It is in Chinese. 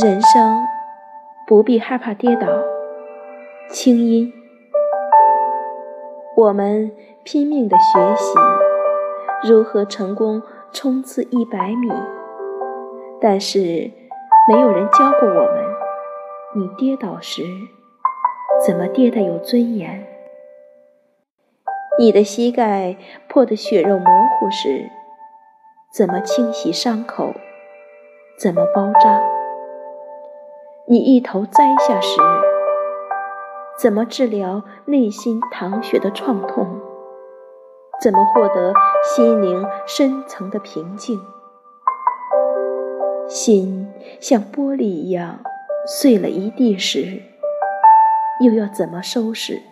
人生不必害怕跌倒。清音，我们拼命的学习如何成功冲刺一百米，但是没有人教过我们，你跌倒时怎么跌得有尊严？你的膝盖破得血肉模糊时，怎么清洗伤口？怎么包扎？你一头栽下时，怎么治疗内心淌血的创痛？怎么获得心灵深层的平静？心像玻璃一样碎了一地时，又要怎么收拾？